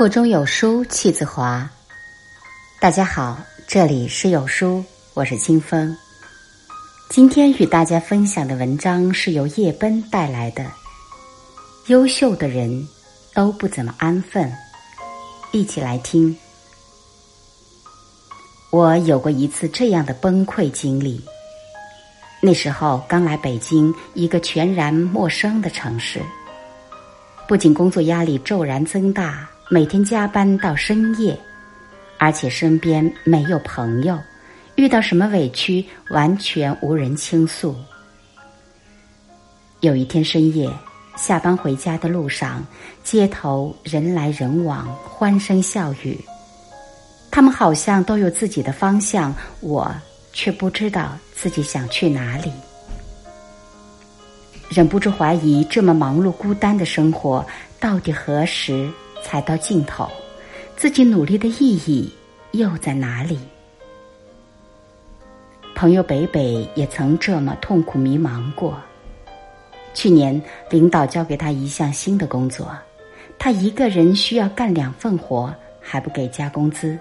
腹中有书气自华。大家好，这里是有书，我是清风。今天与大家分享的文章是由叶奔带来的。优秀的人都不怎么安分，一起来听。我有过一次这样的崩溃经历。那时候刚来北京，一个全然陌生的城市，不仅工作压力骤然增大。每天加班到深夜，而且身边没有朋友，遇到什么委屈完全无人倾诉。有一天深夜，下班回家的路上，街头人来人往，欢声笑语，他们好像都有自己的方向，我却不知道自己想去哪里，忍不住怀疑这么忙碌孤单的生活到底何时？才到尽头，自己努力的意义又在哪里？朋友北北也曾这么痛苦迷茫过。去年领导交给他一项新的工作，他一个人需要干两份活，还不给加工资，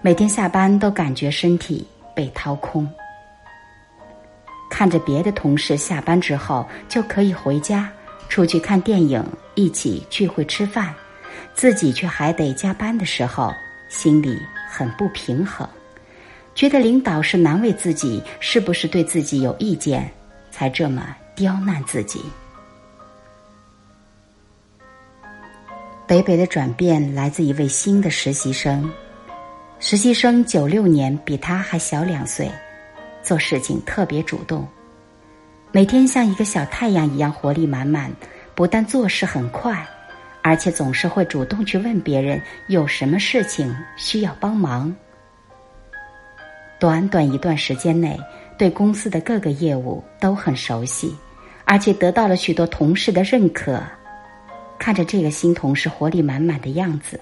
每天下班都感觉身体被掏空。看着别的同事下班之后就可以回家，出去看电影，一起聚会吃饭。自己却还得加班的时候，心里很不平衡，觉得领导是难为自己，是不是对自己有意见，才这么刁难自己？北北的转变来自一位新的实习生，实习生九六年，比他还小两岁，做事情特别主动，每天像一个小太阳一样活力满满，不但做事很快。而且总是会主动去问别人有什么事情需要帮忙。短短一段时间内，对公司的各个业务都很熟悉，而且得到了许多同事的认可。看着这个新同事活力满满的样子，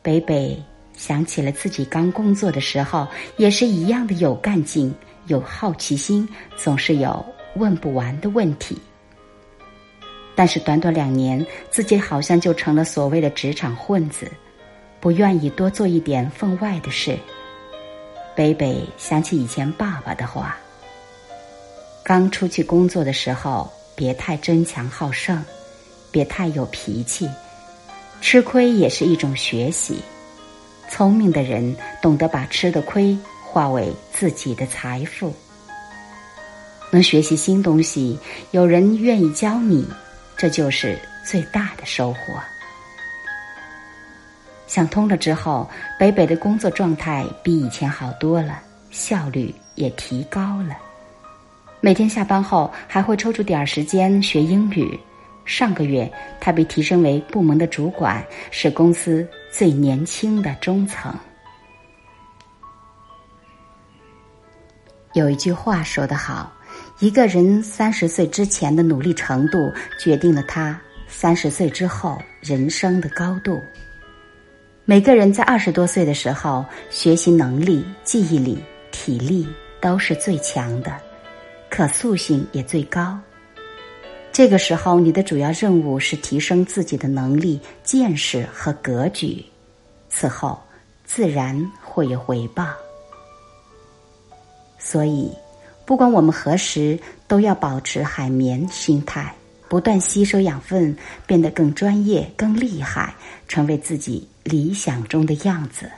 北北想起了自己刚工作的时候，也是一样的有干劲、有好奇心，总是有问不完的问题。但是短短两年，自己好像就成了所谓的职场混子，不愿意多做一点分外的事。北北想起以前爸爸的话：刚出去工作的时候，别太争强好胜，别太有脾气，吃亏也是一种学习。聪明的人懂得把吃的亏化为自己的财富，能学习新东西，有人愿意教你。这就是最大的收获。想通了之后，北北的工作状态比以前好多了，效率也提高了。每天下班后还会抽出点儿时间学英语。上个月，他被提升为部门的主管，是公司最年轻的中层。有一句话说得好。一个人三十岁之前的努力程度，决定了他三十岁之后人生的高度。每个人在二十多岁的时候，学习能力、记忆力、体力都是最强的，可塑性也最高。这个时候，你的主要任务是提升自己的能力、见识和格局，此后自然会有回报。所以。不管我们何时，都要保持海绵心态，不断吸收养分，变得更专业、更厉害，成为自己理想中的样子。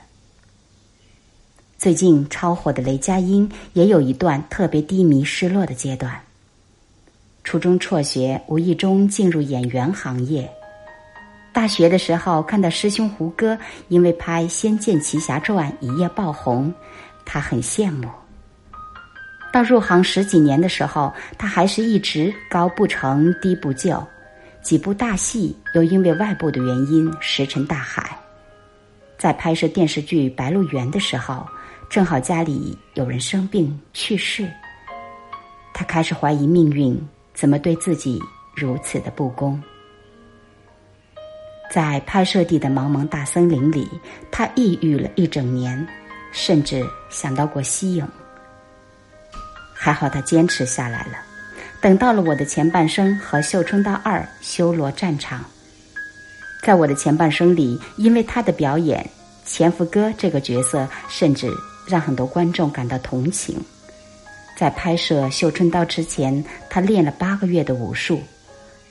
最近超火的雷佳音也有一段特别低迷、失落的阶段。初中辍学，无意中进入演员行业。大学的时候，看到师兄胡歌因为拍《仙剑奇侠传》一夜爆红，他很羡慕。到入行十几年的时候，他还是一直高不成低不就，几部大戏又因为外部的原因石沉大海。在拍摄电视剧《白鹿原》的时候，正好家里有人生病去世，他开始怀疑命运怎么对自己如此的不公。在拍摄地的茫茫大森林里，他抑郁了一整年，甚至想到过息影。还好他坚持下来了，等到了我的前半生和《绣春刀二》修罗战场，在我的前半生里，因为他的表演，前夫哥这个角色甚至让很多观众感到同情。在拍摄《绣春刀》之前，他练了八个月的武术，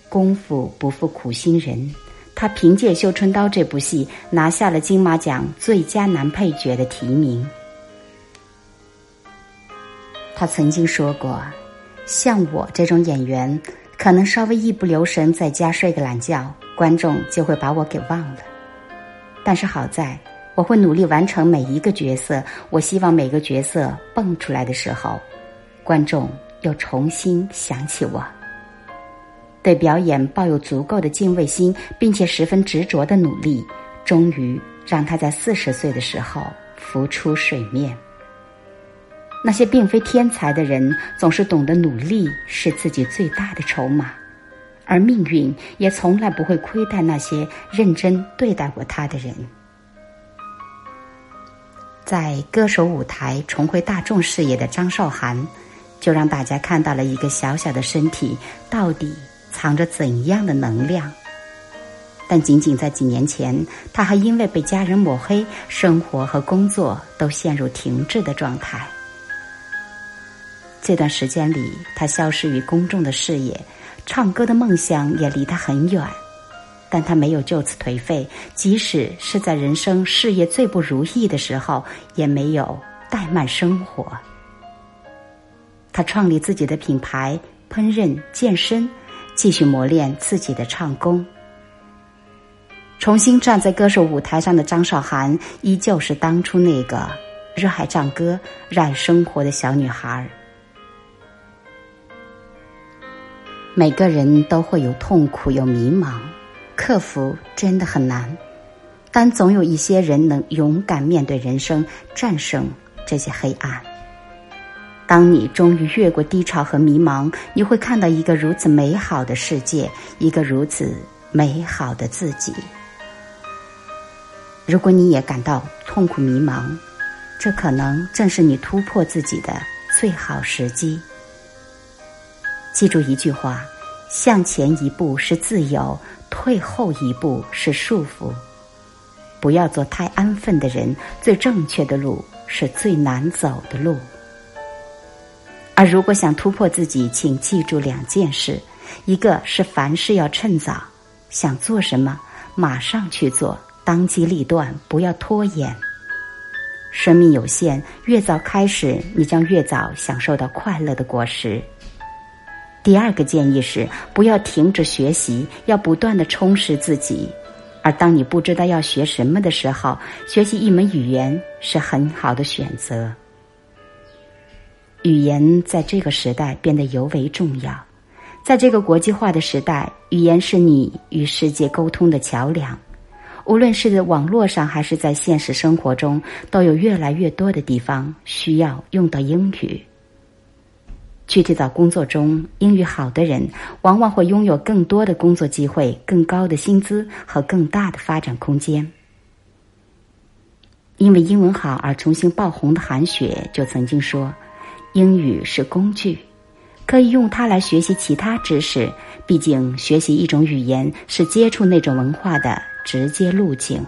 功夫不负苦心人。他凭借《绣春刀》这部戏拿下了金马奖最佳男配角的提名。他曾经说过：“像我这种演员，可能稍微一不留神，在家睡个懒觉，观众就会把我给忘了。但是好在，我会努力完成每一个角色。我希望每个角色蹦出来的时候。”观众又重新想起我，对表演抱有足够的敬畏心，并且十分执着的努力，终于让他在四十岁的时候浮出水面。那些并非天才的人，总是懂得努力是自己最大的筹码，而命运也从来不会亏待那些认真对待过他的人。在歌手舞台重回大众视野的张韶涵。就让大家看到了一个小小的身体到底藏着怎样的能量。但仅仅在几年前，他还因为被家人抹黑，生活和工作都陷入停滞的状态。这段时间里，他消失于公众的视野，唱歌的梦想也离他很远。但他没有就此颓废，即使是在人生事业最不如意的时候，也没有怠慢生活。他创立自己的品牌，烹饪、健身，继续磨练自己的唱功。重新站在歌手舞台上的张韶涵，依旧是当初那个热爱唱歌、热爱生活的小女孩。每个人都会有痛苦、有迷茫，克服真的很难，但总有一些人能勇敢面对人生，战胜这些黑暗。当你终于越过低潮和迷茫，你会看到一个如此美好的世界，一个如此美好的自己。如果你也感到痛苦迷茫，这可能正是你突破自己的最好时机。记住一句话：向前一步是自由，退后一步是束缚。不要做太安分的人，最正确的路是最难走的路。而如果想突破自己，请记住两件事：一个是凡事要趁早，想做什么马上去做，当机立断，不要拖延。生命有限，越早开始，你将越早享受到快乐的果实。第二个建议是，不要停止学习，要不断的充实自己。而当你不知道要学什么的时候，学习一门语言是很好的选择。语言在这个时代变得尤为重要，在这个国际化的时代，语言是你与世界沟通的桥梁。无论是网络上还是在现实生活中，都有越来越多的地方需要用到英语。具体到工作中，英语好的人往往会拥有更多的工作机会、更高的薪资和更大的发展空间。因为英文好而重新爆红的韩雪就曾经说。英语是工具，可以用它来学习其他知识。毕竟，学习一种语言是接触那种文化的直接路径。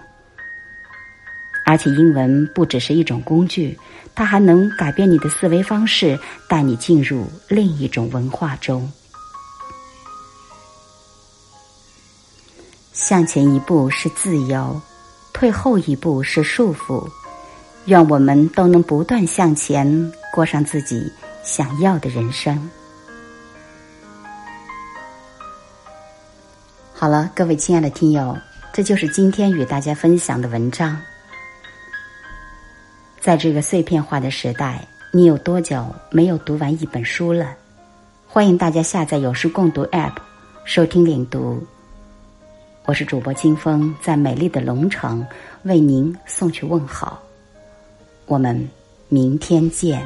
而且，英文不只是一种工具，它还能改变你的思维方式，带你进入另一种文化中。向前一步是自由，退后一步是束缚。愿我们都能不断向前。过上自己想要的人生。好了，各位亲爱的听友，这就是今天与大家分享的文章。在这个碎片化的时代，你有多久没有读完一本书了？欢迎大家下载有书共读 App，收听领读。我是主播金峰，在美丽的龙城为您送去问好。我们明天见。